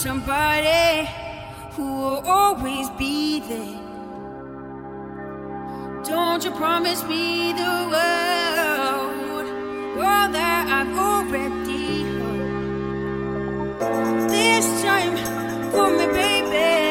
somebody who will always be there. Don't you promise me the world, world that I've already heard. This time for me, baby.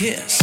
Kiss.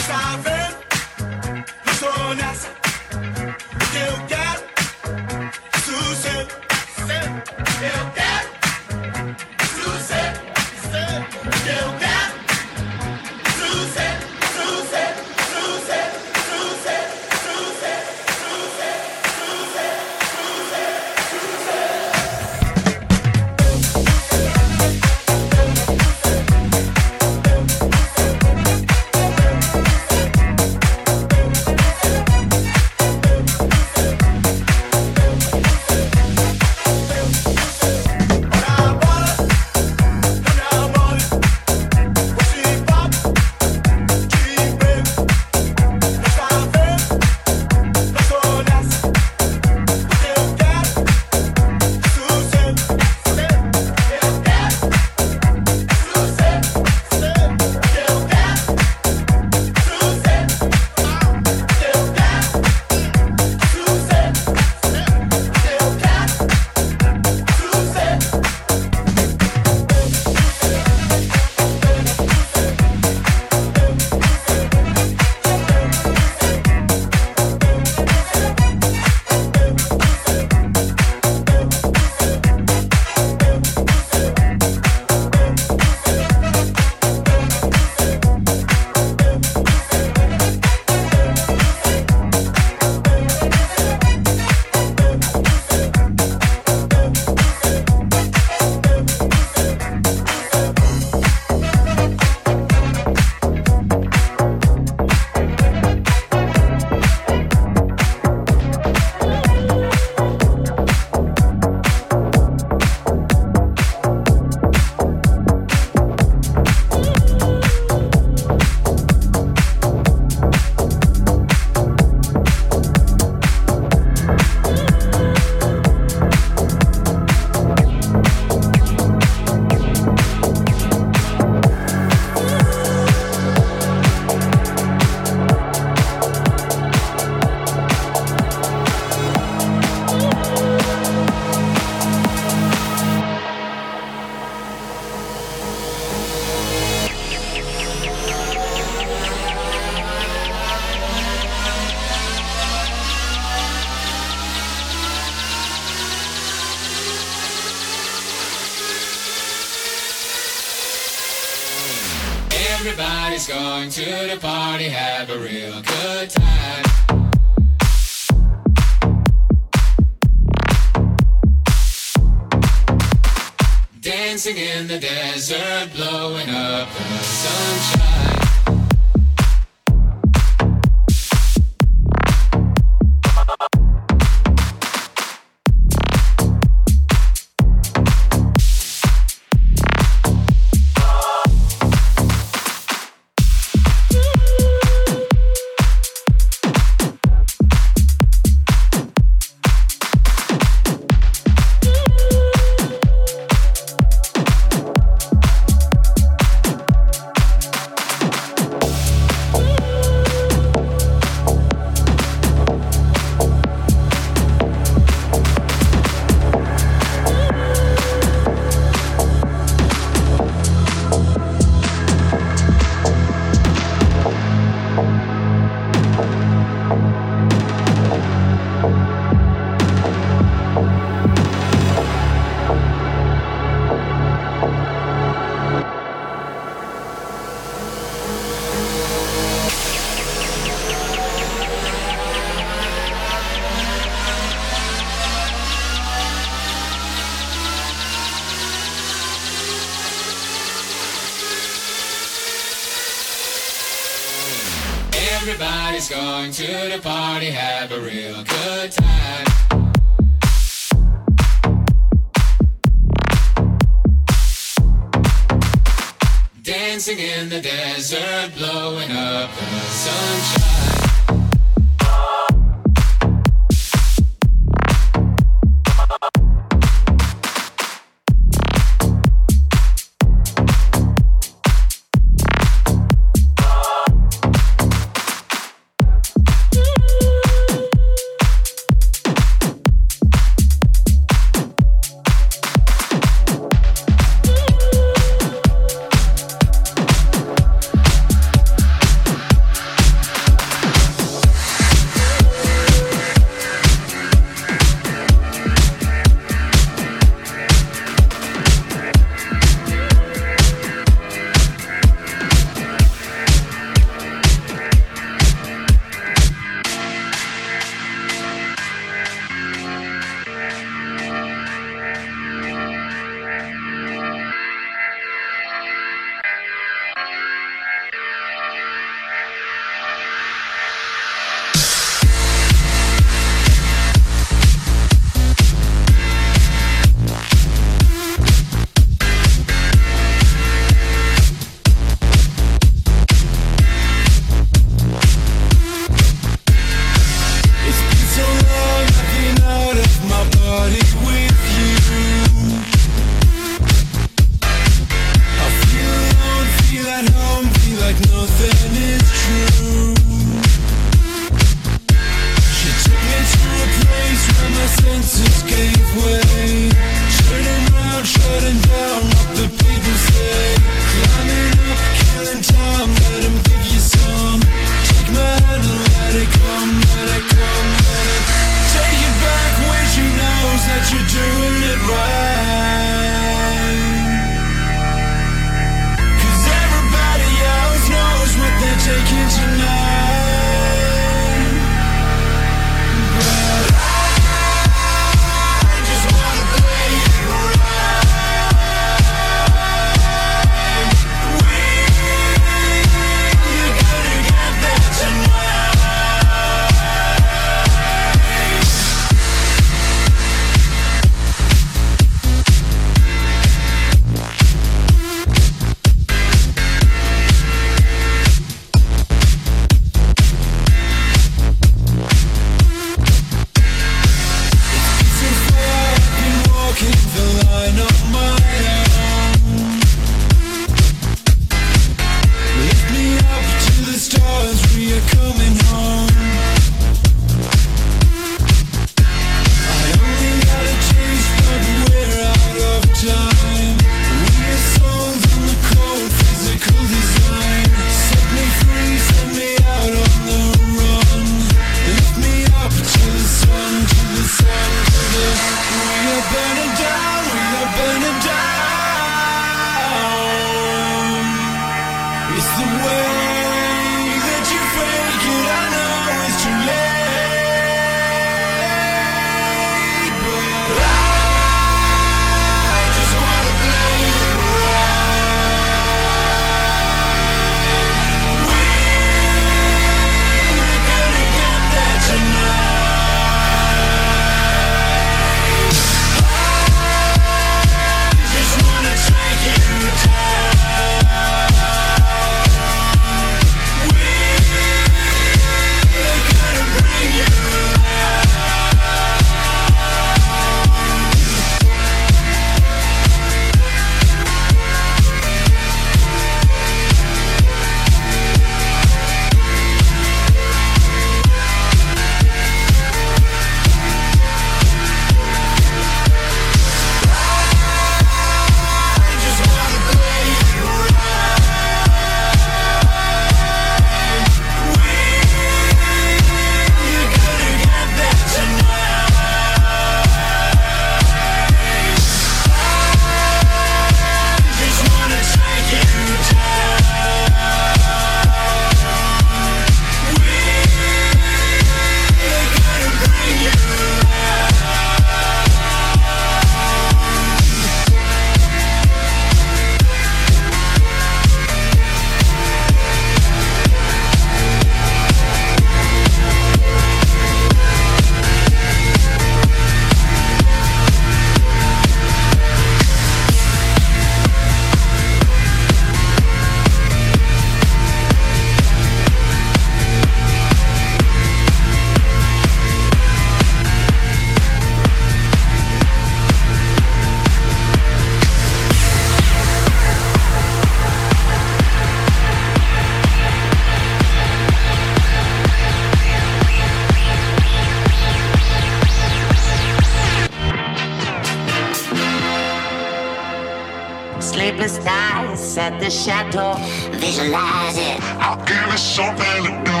shadow, visualize it. I'll give you something to do.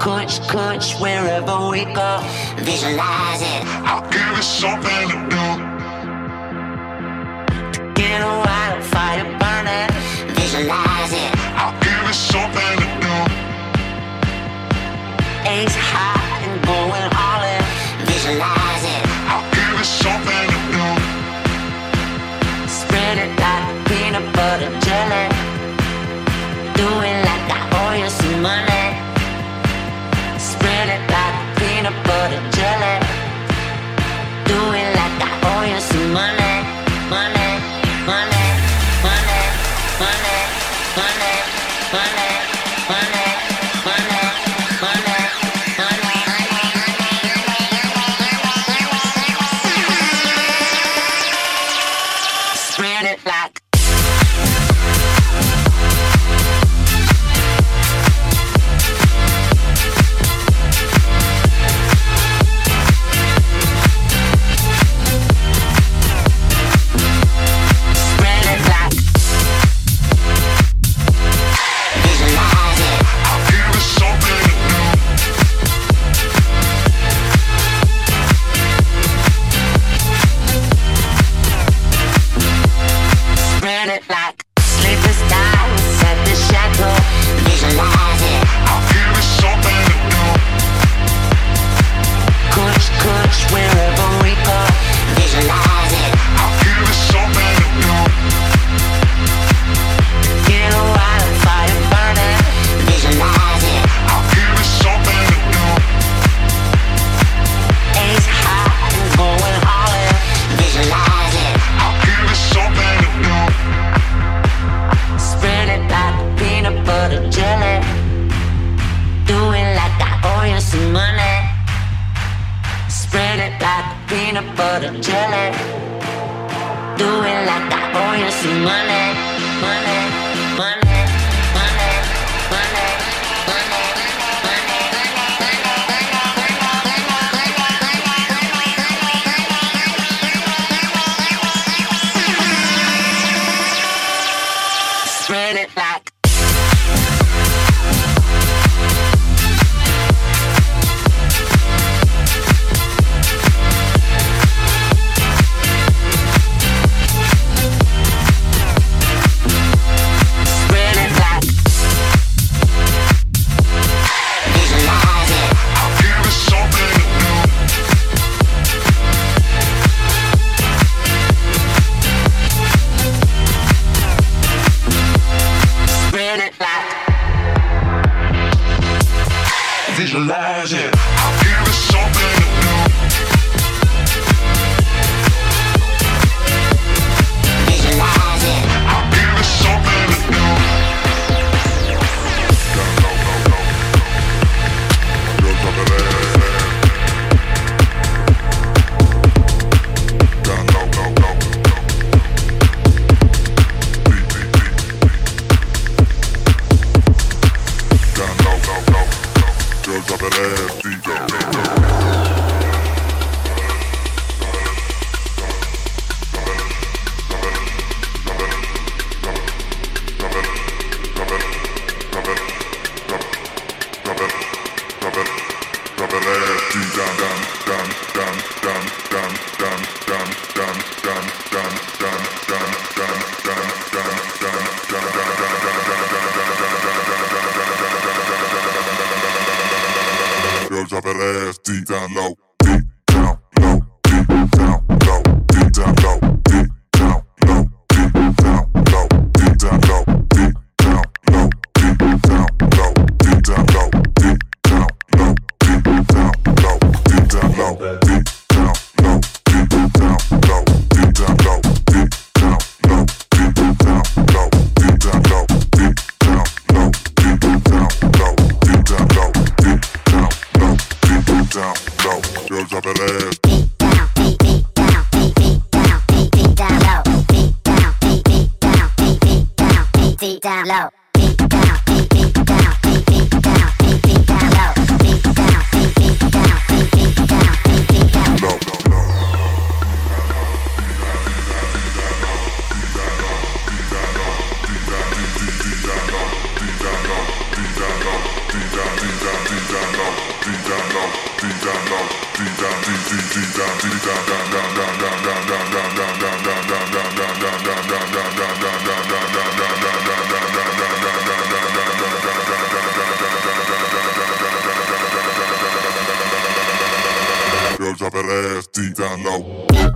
Coach, coach, wherever we go, visualize it. I'll give you something to do. To get a wildfire burning, visualize it. I'll give you something to do. Ace down low.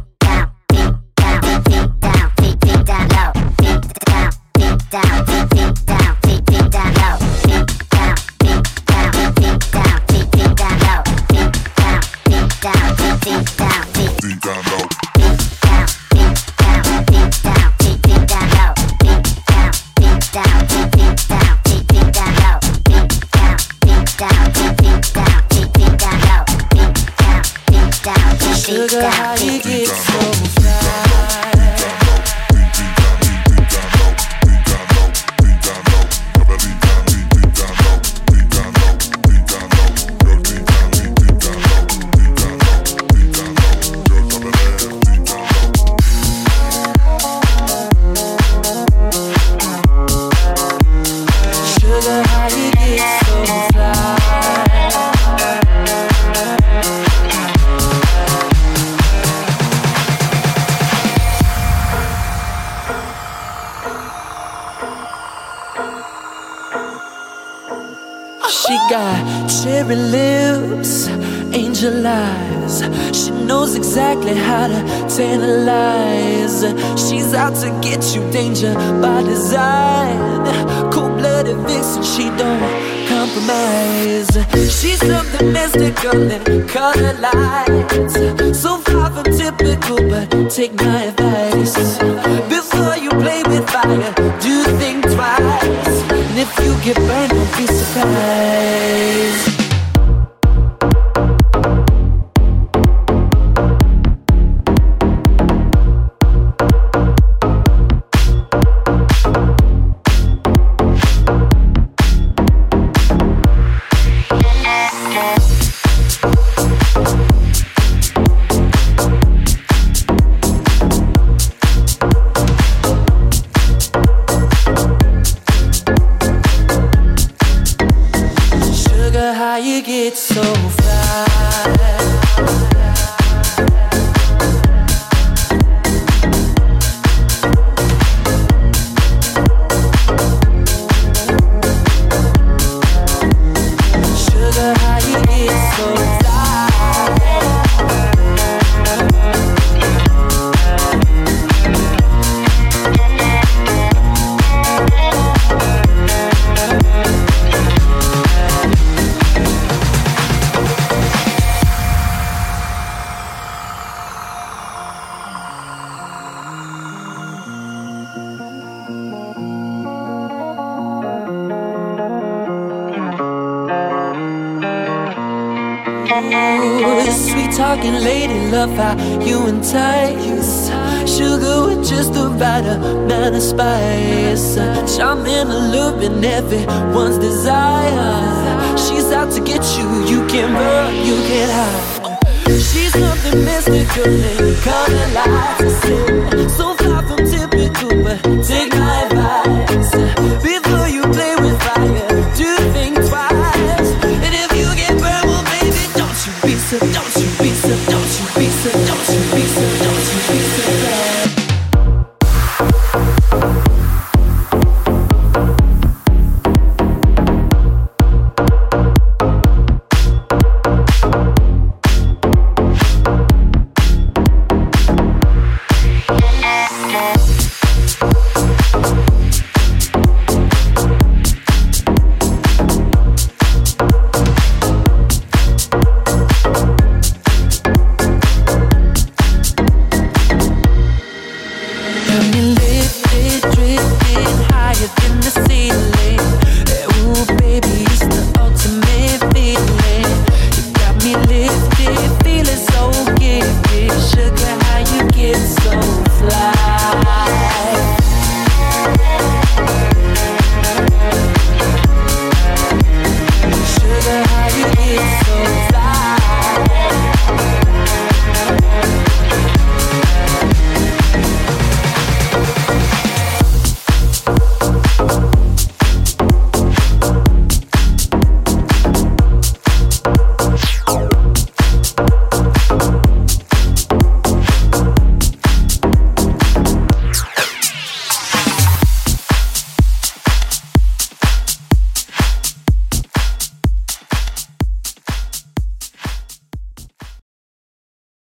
Before you play with fire, do think twice. And if you get burned,